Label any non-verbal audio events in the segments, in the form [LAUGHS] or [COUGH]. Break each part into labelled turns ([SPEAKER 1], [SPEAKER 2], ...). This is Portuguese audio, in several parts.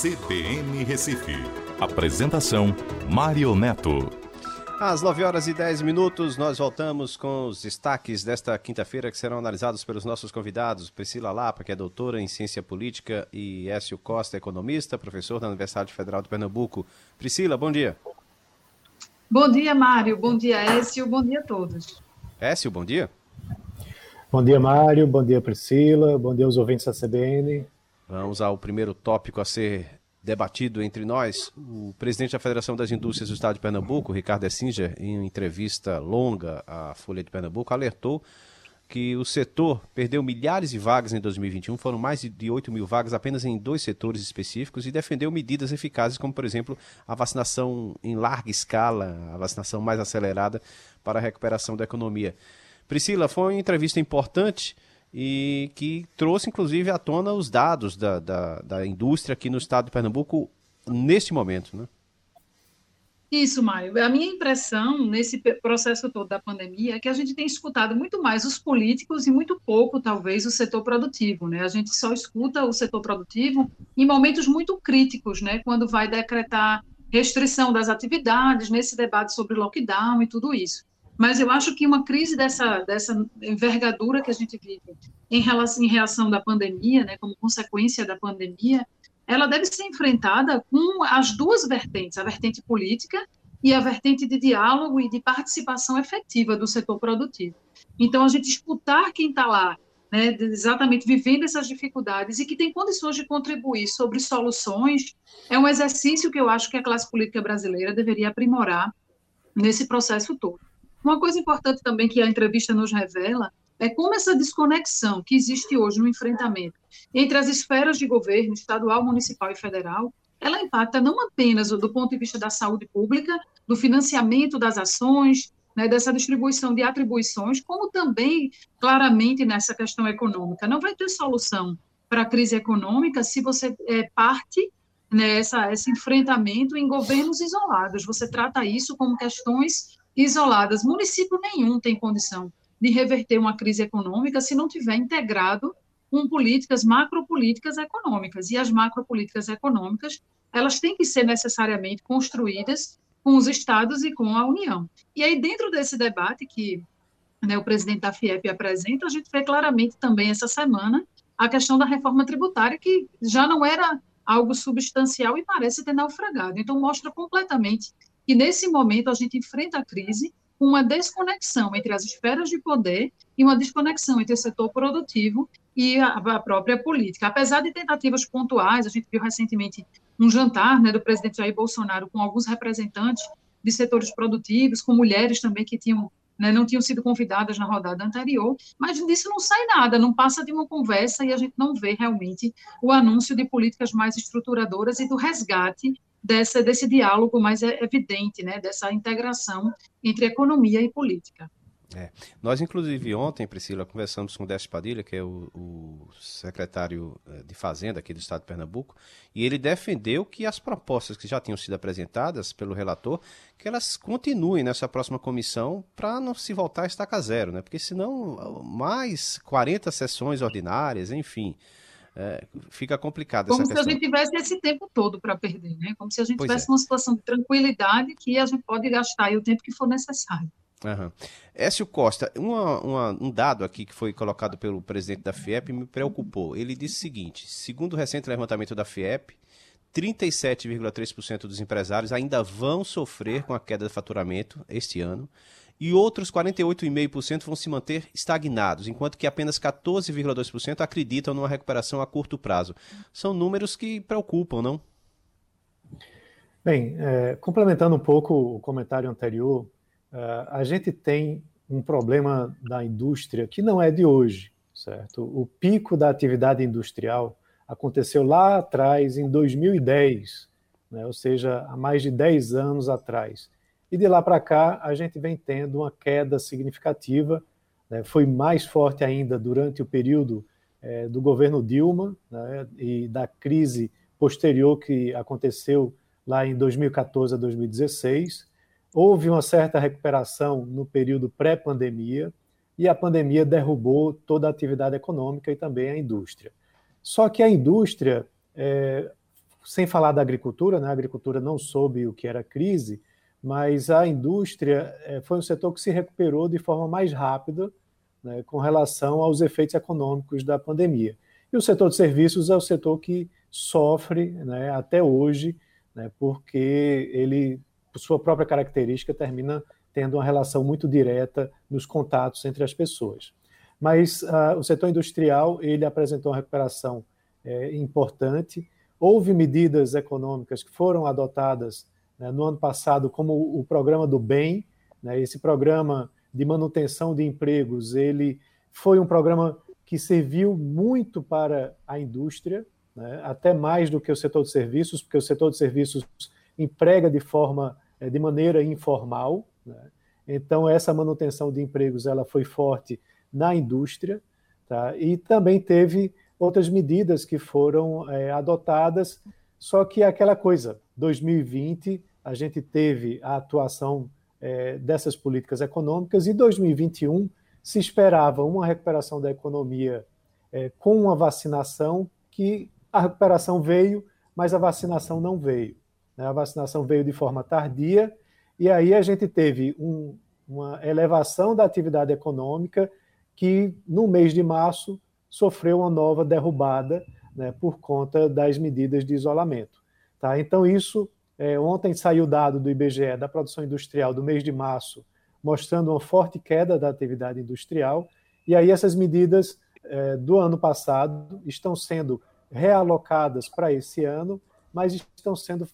[SPEAKER 1] CBN Recife. Apresentação: Mário Neto.
[SPEAKER 2] Às 9 horas e 10 minutos, nós voltamos com os destaques desta quinta-feira que serão analisados pelos nossos convidados. Priscila Lapa, que é doutora em Ciência Política, e Écio Costa, economista, professor da Universidade Federal de Pernambuco. Priscila, bom dia.
[SPEAKER 3] Bom dia, Mário. Bom dia, Écio. Bom dia a todos.
[SPEAKER 2] Écio, bom dia.
[SPEAKER 4] Bom dia, Mário. Bom dia, Priscila. Bom dia aos ouvintes da CBN.
[SPEAKER 2] Vamos ao primeiro tópico a ser debatido entre nós. O presidente da Federação das Indústrias do Estado de Pernambuco, Ricardo Essinger, em entrevista longa à Folha de Pernambuco, alertou que o setor perdeu milhares de vagas em 2021, foram mais de 8 mil vagas apenas em dois setores específicos e defendeu medidas eficazes, como, por exemplo, a vacinação em larga escala, a vacinação mais acelerada para a recuperação da economia. Priscila, foi uma entrevista importante e que trouxe, inclusive, à tona os dados da, da, da indústria aqui no estado de Pernambuco neste momento, né?
[SPEAKER 3] Isso, Mário. A minha impressão nesse processo todo da pandemia é que a gente tem escutado muito mais os políticos e muito pouco, talvez, o setor produtivo. Né? A gente só escuta o setor produtivo em momentos muito críticos, né? quando vai decretar restrição das atividades, nesse debate sobre lockdown e tudo isso. Mas eu acho que uma crise dessa, dessa envergadura que a gente vive em relação em reação da pandemia, né, como consequência da pandemia, ela deve ser enfrentada com as duas vertentes, a vertente política e a vertente de diálogo e de participação efetiva do setor produtivo. Então, a gente escutar quem está lá, né, exatamente vivendo essas dificuldades e que tem condições de contribuir sobre soluções, é um exercício que eu acho que a classe política brasileira deveria aprimorar nesse processo todo. Uma coisa importante também que a entrevista nos revela é como essa desconexão que existe hoje no enfrentamento entre as esferas de governo estadual, municipal e federal, ela impacta não apenas do ponto de vista da saúde pública, do financiamento das ações, né, dessa distribuição de atribuições, como também claramente nessa questão econômica. Não vai ter solução para a crise econômica se você é, parte nessa né, esse enfrentamento em governos isolados. Você trata isso como questões isoladas. Município nenhum tem condição de reverter uma crise econômica se não tiver integrado com políticas, macropolíticas econômicas. E as macropolíticas econômicas, elas têm que ser necessariamente construídas com os estados e com a União. E aí, dentro desse debate que né, o presidente da FIEP apresenta, a gente vê claramente também essa semana a questão da reforma tributária, que já não era algo substancial e parece ter naufragado. Então, mostra completamente que nesse momento a gente enfrenta a crise com uma desconexão entre as esferas de poder e uma desconexão entre o setor produtivo e a, a própria política. Apesar de tentativas pontuais, a gente viu recentemente um jantar né, do presidente Jair Bolsonaro com alguns representantes de setores produtivos, com mulheres também que tinham né, não tinham sido convidadas na rodada anterior, mas disso não sai nada, não passa de uma conversa e a gente não vê realmente o anúncio de políticas mais estruturadoras e do resgate dessa, desse diálogo mais evidente, né, dessa integração entre economia e política.
[SPEAKER 2] É. Nós, inclusive, ontem, Priscila, conversamos com o Décio Padilha, que é o, o, secretário eh, de Fazenda aqui do Estado de Pernambuco, e ele defendeu que as propostas que já tinham sido apresentadas pelo relator, que elas continuem nessa próxima comissão para não se voltar a estaca zero, né? Porque senão, mais 40 sessões ordinárias, enfim, é, fica complicado
[SPEAKER 3] Como
[SPEAKER 2] essa
[SPEAKER 3] se
[SPEAKER 2] questão.
[SPEAKER 3] a gente tivesse esse tempo todo para perder, né? Como se a gente pois tivesse é. uma situação de tranquilidade que a gente pode gastar o tempo que for necessário.
[SPEAKER 2] Uhum. Écio Costa, uma, uma, um dado aqui que foi colocado pelo presidente da FIEP me preocupou. Ele disse o seguinte: segundo o recente levantamento da FIEP, 37,3% dos empresários ainda vão sofrer com a queda de faturamento este ano e outros 48,5% vão se manter estagnados, enquanto que apenas 14,2% acreditam numa recuperação a curto prazo. São números que preocupam, não?
[SPEAKER 4] Bem, é, complementando um pouco o comentário anterior, é, a gente tem um problema da indústria que não é de hoje, certo? O pico da atividade industrial aconteceu lá atrás, em 2010, né? ou seja, há mais de 10 anos atrás. E de lá para cá, a gente vem tendo uma queda significativa. Né? Foi mais forte ainda durante o período é, do governo Dilma né? e da crise posterior que aconteceu lá em 2014 a 2016. Houve uma certa recuperação no período pré-pandemia e a pandemia derrubou toda a atividade econômica e também a indústria. Só que a indústria é, sem falar da agricultura, né? a agricultura não soube o que era crise, mas a indústria é, foi um setor que se recuperou de forma mais rápida né, com relação aos efeitos econômicos da pandemia. E o setor de serviços é o setor que sofre né, até hoje, né, porque ele, por sua própria característica, termina tendo uma relação muito direta nos contatos entre as pessoas. Mas uh, o setor industrial ele apresentou uma recuperação é, importante. Houve medidas econômicas que foram adotadas né, no ano passado, como o, programa do bem. Né, esse programa de manutenção de empregos, ele foi um programa que serviu muito para a indústria, né, até mais do que o setor de serviços, porque o setor de serviços emprega de forma, é, de maneira informal. Né? Então essa manutenção de empregos ela foi forte na indústria, tá? E também teve outras medidas que foram é, adotadas, só que aquela coisa, 2020 a gente teve a atuação é, dessas políticas econômicas e 2021 se esperava uma recuperação da economia é, com uma vacinação que a recuperação veio, mas a vacinação não veio. Né? A vacinação veio de forma tardia, e aí a gente teve um, uma elevação da atividade econômica que, no mês de março, sofreu uma nova derrubada né, por conta das medidas de isolamento. Tá? Então, isso, é, ontem saiu o dado do IBGE da produção industrial do mês de março, mostrando uma forte queda da atividade industrial, e aí essas medidas é, do ano passado estão sendo realocadas para esse ano, mas estão sendo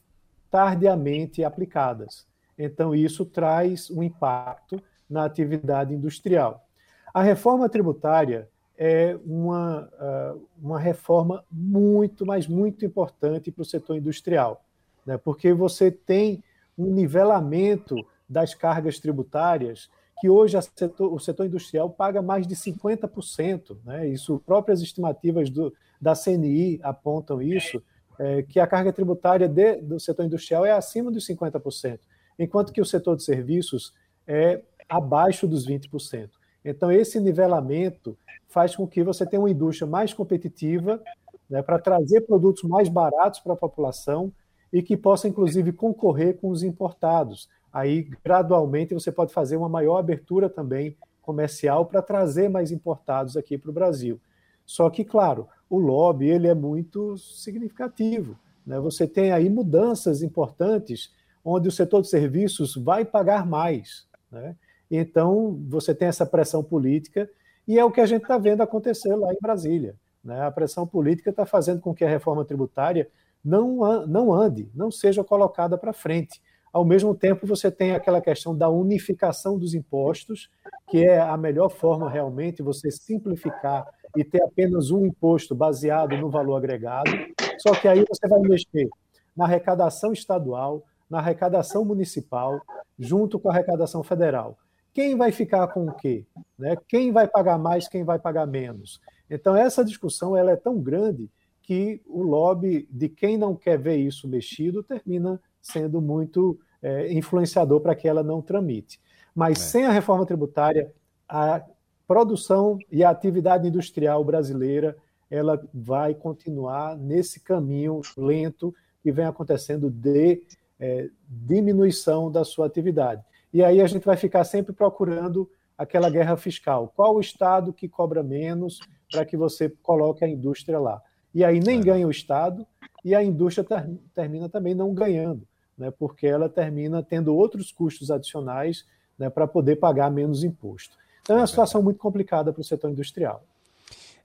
[SPEAKER 4] tardiamente aplicadas. Então, isso traz um impacto na atividade industrial. A reforma tributária é uma, ah, uma reforma muito, mas muito importante para o setor industrial, né? porque você tem um nivelamento das cargas tributárias que hoje setor, o setor industrial paga mais de 50%. Né? Isso, próprias estimativas do, da CNI apontam isso, é, que a carga tributária de, do setor industrial é acima dos 50%, enquanto que o setor de serviços é abaixo dos 20%. Então, esse nivelamento faz com que você tenha uma indústria mais competitiva né, para trazer produtos mais baratos para a população e que possa, inclusive, concorrer com os importados. Aí, gradualmente, você pode fazer uma maior abertura também comercial para trazer mais importados aqui para o Brasil. Só que, claro, o lobby ele é muito significativo. Né? Você tem aí mudanças importantes onde o setor de serviços vai pagar mais. Né? Então, você tem essa pressão política, e é o que a gente está vendo acontecer lá em Brasília. Né? A pressão política está fazendo com que a reforma tributária não, não ande, não seja colocada para frente. Ao mesmo tempo, você tem aquela questão da unificação dos impostos, que é a melhor forma realmente você simplificar e ter apenas um imposto baseado no valor agregado. Só que aí você vai mexer na arrecadação estadual, na arrecadação municipal, junto com a arrecadação federal. Quem vai ficar com o quê? Né? Quem vai pagar mais, quem vai pagar menos? Então, essa discussão ela é tão grande que o lobby de quem não quer ver isso mexido termina sendo muito é, influenciador para que ela não tramite. Mas é. sem a reforma tributária, a produção e a atividade industrial brasileira ela vai continuar nesse caminho lento que vem acontecendo de é, diminuição da sua atividade. E aí a gente vai ficar sempre procurando aquela guerra fiscal. Qual o estado que cobra menos para que você coloque a indústria lá? E aí nem é. ganha o estado e a indústria ter, termina também não ganhando, né, porque ela termina tendo outros custos adicionais né, para poder pagar menos imposto. Então é uma é situação muito complicada para o setor industrial.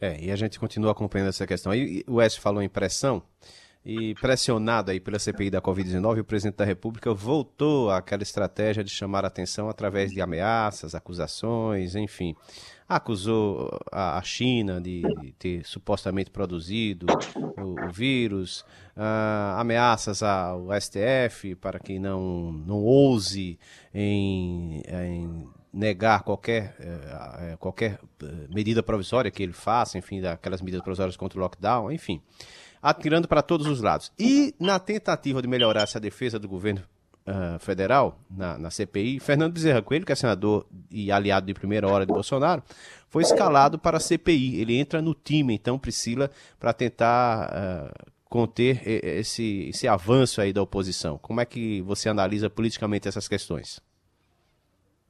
[SPEAKER 2] É, e a gente continua acompanhando essa questão. Aí o Wes falou em pressão. E pressionado aí pela CPI da Covid-19, o presidente da República voltou àquela estratégia de chamar a atenção através de ameaças, acusações, enfim. Acusou a China de ter supostamente produzido o, o vírus, uh, ameaças ao STF para que não, não ouse em, em negar qualquer, eh, qualquer eh, medida provisória que ele faça, enfim, daquelas medidas provisórias contra o lockdown, enfim atirando para todos os lados. E na tentativa de melhorar essa defesa do governo uh, federal, na, na, CPI, Fernando Bezerra Coelho, que é senador e aliado de primeira hora de Bolsonaro, foi escalado para a CPI. Ele entra no time, então, Priscila, para tentar uh, conter esse, esse avanço aí da oposição? Como é que você analisa politicamente essas questões?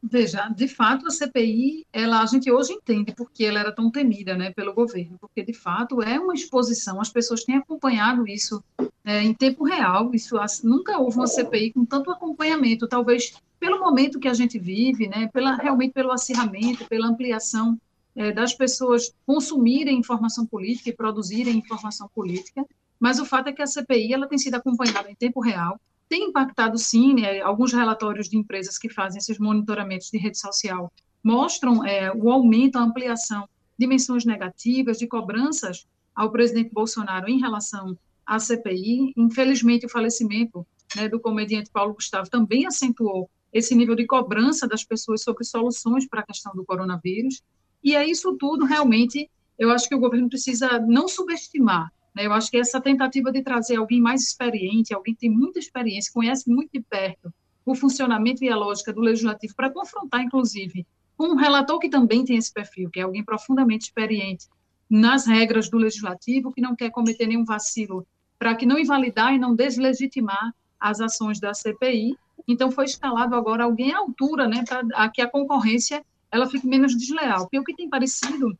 [SPEAKER 3] Veja, de fato, a CPI, ela, a gente hoje entende porque ela era tão temida né, pelo governo, porque de fato é uma exposição, as pessoas têm acompanhado isso é, em tempo real, isso nunca houve uma CPI com tanto acompanhamento, talvez pelo momento que a gente vive, né, pela, realmente pelo acirramento, pela ampliação é, das pessoas consumirem informação política e produzirem informação política, mas o fato é que a CPI ela tem sido acompanhada em tempo real, tem impactado sim, né, alguns relatórios de empresas que fazem esses monitoramentos de rede social mostram é, o aumento, a ampliação de menções negativas, de cobranças ao presidente Bolsonaro em relação à CPI. Infelizmente, o falecimento né, do comediante Paulo Gustavo também acentuou esse nível de cobrança das pessoas sobre soluções para a questão do coronavírus. E é isso tudo, realmente, eu acho que o governo precisa não subestimar? Eu acho que essa tentativa de trazer alguém mais experiente, alguém que tem muita experiência, conhece muito de perto o funcionamento e a lógica do legislativo, para confrontar, inclusive, com um relator que também tem esse perfil, que é alguém profundamente experiente nas regras do legislativo, que não quer cometer nenhum vacilo, para que não invalidar e não deslegitimar as ações da CPI. Então, foi escalado agora alguém à altura, né, para que a concorrência ela fique menos desleal. Porque o que tem parecido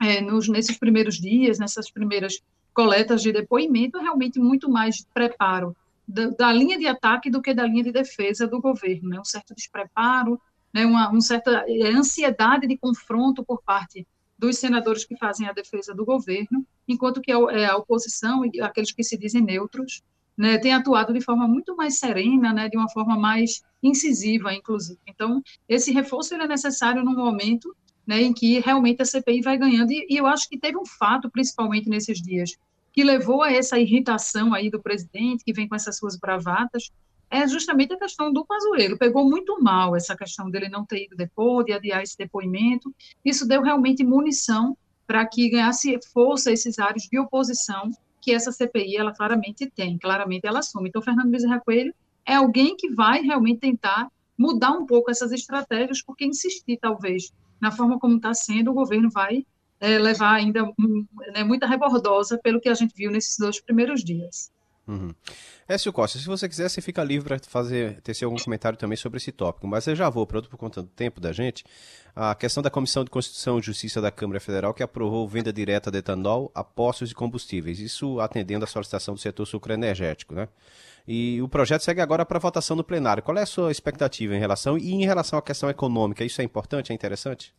[SPEAKER 3] é, nos, nesses primeiros dias, nessas primeiras coletas de depoimento, é realmente muito mais preparo da, da, linha de ataque do que da linha de defesa do governo, né? um certo despreparo, né? uma, uma certa é, ansiedade de confronto por parte dos senadores que fazem a defesa do governo, enquanto que a, é, a oposição e aqueles que se dizem neutros né, têm atuado de forma muito mais serena, né, de uma forma mais incisiva, inclusive. Então, esse reforço é necessário num momento né, em que realmente a CPI vai ganhando. E, e, eu acho que teve um fato, principalmente nesses dias, que levou a essa irritação aí do presidente, que vem com essas suas bravatas, é justamente a questão do Pazuello. Pegou muito mal essa questão dele não ter ido depois, de adiar esse depoimento. Isso deu realmente munição para que ganhasse força esses áreas de oposição que essa CPI, ela claramente tem, claramente ela assume. Então, Fernando Bezerra Coelho é alguém que vai realmente tentar mudar um pouco essas estratégias, porque insistir, talvez, na forma como está sendo, o governo vai é, levar ainda né, muita rebordosa pelo que a gente viu nesses dois primeiros dias.
[SPEAKER 2] Uhum. Écio Costa, se você quiser, você fica livre para fazer tecer algum comentário também sobre esse tópico, mas eu já vou, por, por conta do tempo da gente, a questão da Comissão de Constituição e Justiça da Câmara Federal que aprovou venda direta de etanol a postos de combustíveis, isso atendendo à solicitação do setor sucroenergético, né? E o projeto segue agora para votação no plenário. Qual é a sua expectativa em relação e em relação à questão econômica? Isso é importante, é interessante?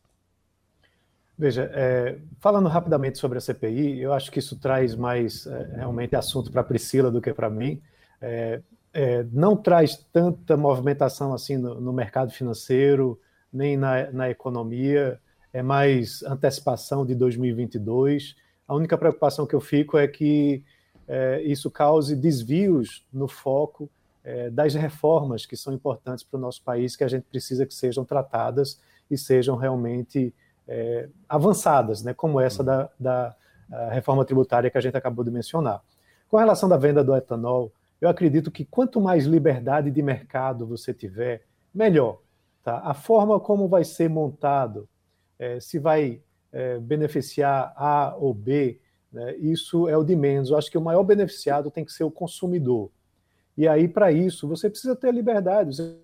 [SPEAKER 4] Veja, é, falando rapidamente sobre a CPI, eu acho que isso traz mais é, realmente assunto para a Priscila do que para mim. É, é, não traz tanta movimentação assim no, no mercado financeiro, nem na, na, economia, é mais antecipação de 2022. A única preocupação que eu fico é que isso cause desvios no foco é, das reformas que são importantes para o nosso país, que a gente precisa que sejam tratadas e sejam realmente é, avançadas, né, como essa da, da reforma tributária que a gente acabou de mencionar. Com relação da venda do etanol, eu acredito que quanto mais liberdade de mercado você tiver, melhor. Tá? A forma como vai ser montado, é, se vai é, beneficiar A ou B, né? Isso é o de menos. Eu acho que o maior beneficiado tem que ser o consumidor. E aí, para isso, você precisa ter liberdade. Você,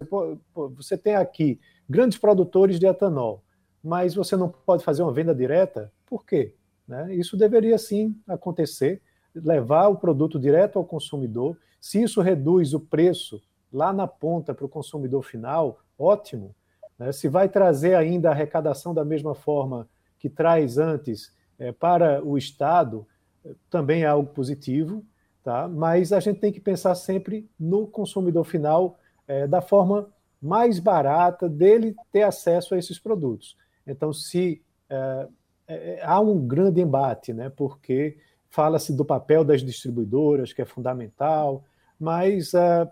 [SPEAKER 4] você tem aqui grandes produtores de etanol, mas você não pode fazer uma venda direta? Por quê? Né? Isso deveria sim acontecer, levar o produto direto ao consumidor. Se isso reduz o preço lá na ponta para o consumidor final, ótimo. Né? Se vai trazer ainda a arrecadação da mesma forma que traz antes é, para o Estado também é algo positivo, tá? mas a gente tem que pensar sempre no consumidor final é, da forma mais barata dele ter acesso a esses produtos. Então, se é, é, há um grande embate, né? porque fala-se do papel das distribuidoras, que é fundamental, mas é,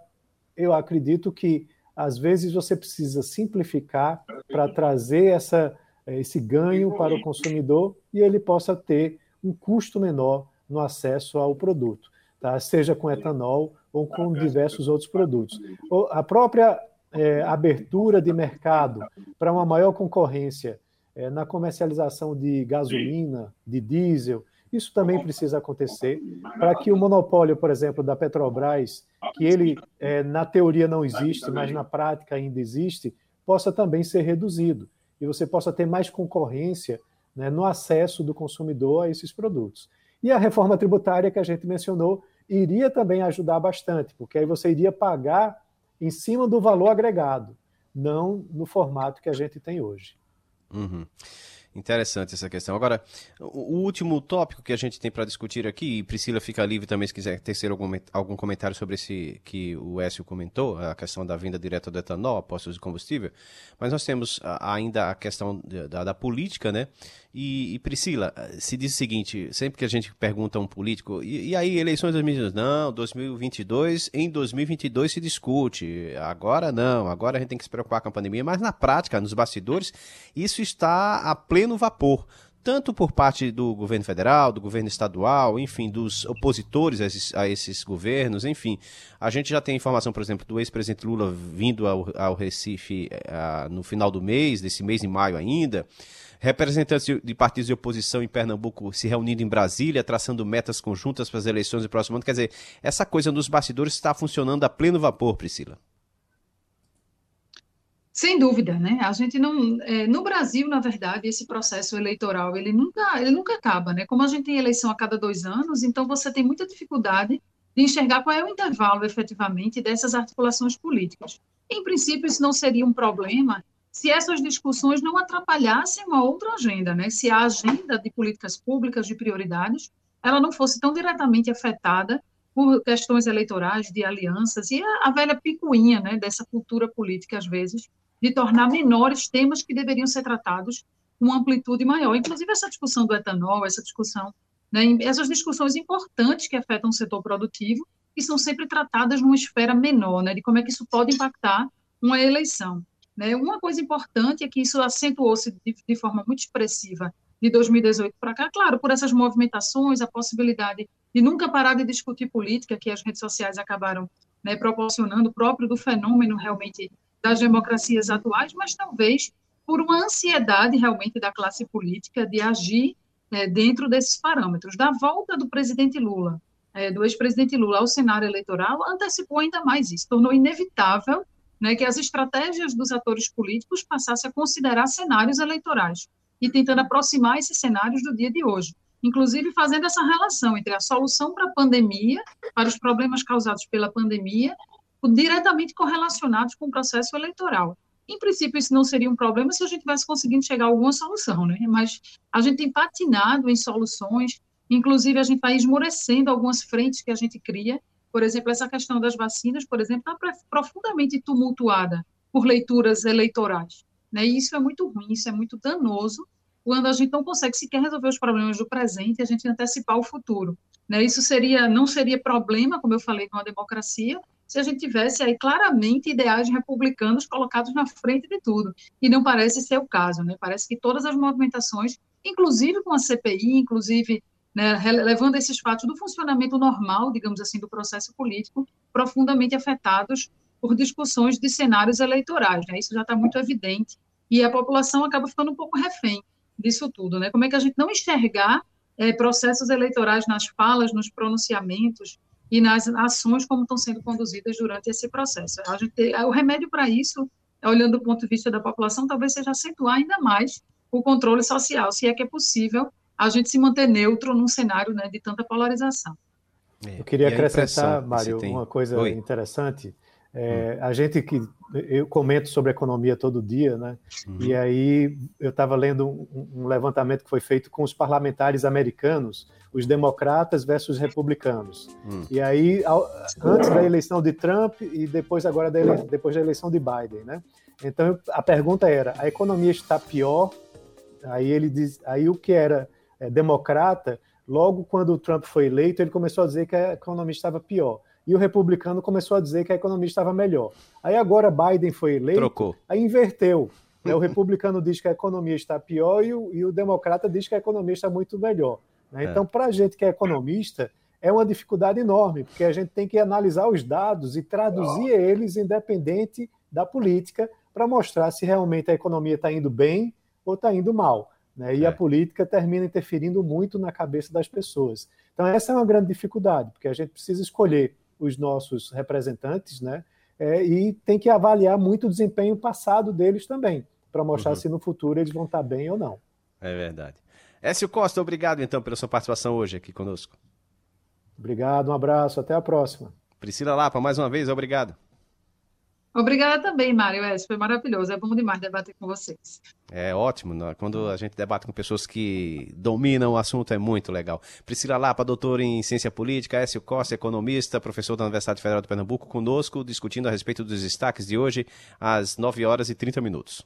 [SPEAKER 4] eu acredito que às vezes você precisa simplificar para trazer essa é, esse ganho para o consumidor e ele possa ter um custo menor no acesso ao produto, tá? seja com etanol ou com diversos outros produtos. A própria é, abertura de mercado para uma maior concorrência é, na comercialização de gasolina, de diesel Isso também precisa acontecer para que o monopólio, por exemplo, da Petrobras, que ele é, na teoria não existe, mas na prática ainda existe, possa também ser reduzido e você possa ter mais concorrência né, no acesso do consumidor a esses produtos. E a reforma tributária que a gente mencionou iria também ajudar bastante, porque aí você iria pagar em cima do valor agregado, não no formato que a gente tem hoje.
[SPEAKER 2] Uhum. Interessante essa questão. Agora, o último tópico que a gente tem para discutir aqui, e Priscila fica livre também se quiser tecer algum, algum comentário sobre esse que o Écio comentou, a questão da vinda direta do etanol, postos de combustível, mas nós temos ainda a questão da, da política, né? E, e, Priscila, se diz o seguinte, sempre que a gente pergunta a um político, e, e aí eleições 2022? Não, 2022, em 2022 se discute, agora não, agora a gente tem que se preocupar com a pandemia, mas na prática, nos bastidores, isso está a pleno vapor tanto por parte do governo federal, do governo estadual, enfim, dos opositores a esses, a esses, governos, enfim. A gente já tem informação, por exemplo, do ex-presidente Lula vindo ao, ao Recife uh, no final do mês, desse mês em maio ainda representantes de partidos de oposição em Pernambuco se reunindo em Brasília, traçando metas conjuntas para as eleições do próximo ano. Quer dizer, essa coisa nos bastidores está funcionando a pleno vapor, Priscila.
[SPEAKER 3] Sem dúvida, né? A gente não, é, no Brasil, na verdade, esse processo eleitoral ele nunca, ele nunca acaba, né? Como a gente tem eleição a cada dois anos, então você tem muita dificuldade de enxergar qual é o intervalo, efetivamente, dessas articulações políticas. Em princípio, isso não seria um problema se essas discussões não atrapalhassem uma outra agenda, né? Se a agenda de políticas públicas, de prioridades, ela não fosse tão diretamente afetada por questões eleitorais, de alianças, e a, a velha picuinha, né, dessa cultura política, às vezes, de tornar menores temas que deveriam ser tratados com amplitude maior. Inclusive, essa discussão do etanol, essa discussão, né, essas discussões importantes que afetam o setor produtivo, e são sempre tratadas numa esfera menor, né, de como é que isso pode impactar uma eleição. Né? Uma coisa importante é que isso acentuou-se de, de forma muito expressiva de 2018 para cá, claro, por essas movimentações, a possibilidade de nunca parar de discutir política que as redes sociais acabaram né, proporcionando, próprio do fenômeno realmente das democracias atuais, mas talvez por uma ansiedade realmente da classe política de agir né, dentro desses parâmetros. Da volta do presidente Lula, é, do ex-presidente Lula ao cenário eleitoral, antecipou ainda mais isso, tornou inevitável né, que as estratégias dos atores políticos passassem a considerar cenários eleitorais e tentando aproximar esses cenários do dia de hoje, inclusive fazendo essa relação entre a solução para a pandemia, para os problemas causados pela pandemia, diretamente correlacionados com o processo eleitoral. Em princípio, isso não seria um problema se a gente tivesse conseguindo chegar a alguma solução, né? Mas a gente tem patinado em soluções, inclusive a gente vai esmorecendo algumas frentes que a gente cria por exemplo, essa questão das vacinas, por exemplo, está profundamente tumultuada por leituras eleitorais. Né? E isso é muito ruim, isso é muito danoso, quando a gente não consegue sequer resolver os problemas do presente e a gente antecipar o futuro. Né? Isso seria, não seria problema, como eu falei, com a democracia, se a gente tivesse aí claramente ideais republicanos colocados na frente de tudo. E não parece ser o caso, né? Parece que todas as movimentações, inclusive com a CPI, inclusive né, levando esses fatos do funcionamento normal, digamos assim, do processo político, profundamente afetados por discussões de cenários eleitorais. Né? Isso já está muito evidente e a população acaba ficando um pouco refém disso tudo. Né? Como é que a gente não enxergar é, processos eleitorais nas falas, nos pronunciamentos e nas ações como estão sendo conduzidas durante esse processo? A gente, o remédio para isso, olhando do ponto de vista da população, talvez seja acentuar ainda mais o controle social, se é que é possível a gente se manter neutro num cenário né, de tanta polarização.
[SPEAKER 4] É, eu queria acrescentar, Mário, uma coisa Oi. interessante. É. A gente que eu comento sobre economia todo dia, né? Uhum. E aí eu estava lendo um, um, levantamento que foi feito com os parlamentares americanos, os democratas versus republicanos. Uhum. E aí ao, antes da eleição de Trump e depois agora da ele, depois da eleição de Biden, né? Então a pergunta era: a economia está pior? Aí ele diz, aí o que era é, democrata, logo quando o Trump foi eleito, ele começou a dizer que a economia estava pior. E o republicano começou a dizer que a economia estava melhor. Aí agora Biden foi eleito,
[SPEAKER 2] Trocou.
[SPEAKER 4] aí inverteu. Né? O [LAUGHS] republicano diz que a economia está pior e o, e o democrata diz que a economia está muito melhor. Né? É. Então, para a gente que é economista, é uma dificuldade enorme, porque a gente tem que analisar os dados e traduzir eles independente da política para mostrar se realmente a economia está indo bem ou está indo mal. Né? E é. a política termina interferindo muito na cabeça das pessoas. Então, essa é uma grande dificuldade, porque a gente precisa escolher os nossos representantes né? É, e tem que avaliar muito o desempenho passado deles também, para mostrar uhum. se no futuro eles vão estar bem ou não.
[SPEAKER 2] É verdade. Écio Costa, obrigado então pela sua participação hoje aqui conosco.
[SPEAKER 4] Obrigado, um abraço, até a próxima.
[SPEAKER 2] Priscila Lapa, mais uma vez, obrigado.
[SPEAKER 3] Obrigada também, Mário. É, foi maravilhoso. É bom demais debater com vocês.
[SPEAKER 2] É ótimo. Né? Quando a gente debate com pessoas que dominam o assunto, é muito legal. Priscila Lapa, doutora em Ciência Política, Écio Costa, economista, professor da Universidade Federal de Pernambuco, conosco, discutindo a respeito dos destaques de hoje, às 9 horas e 30 minutos.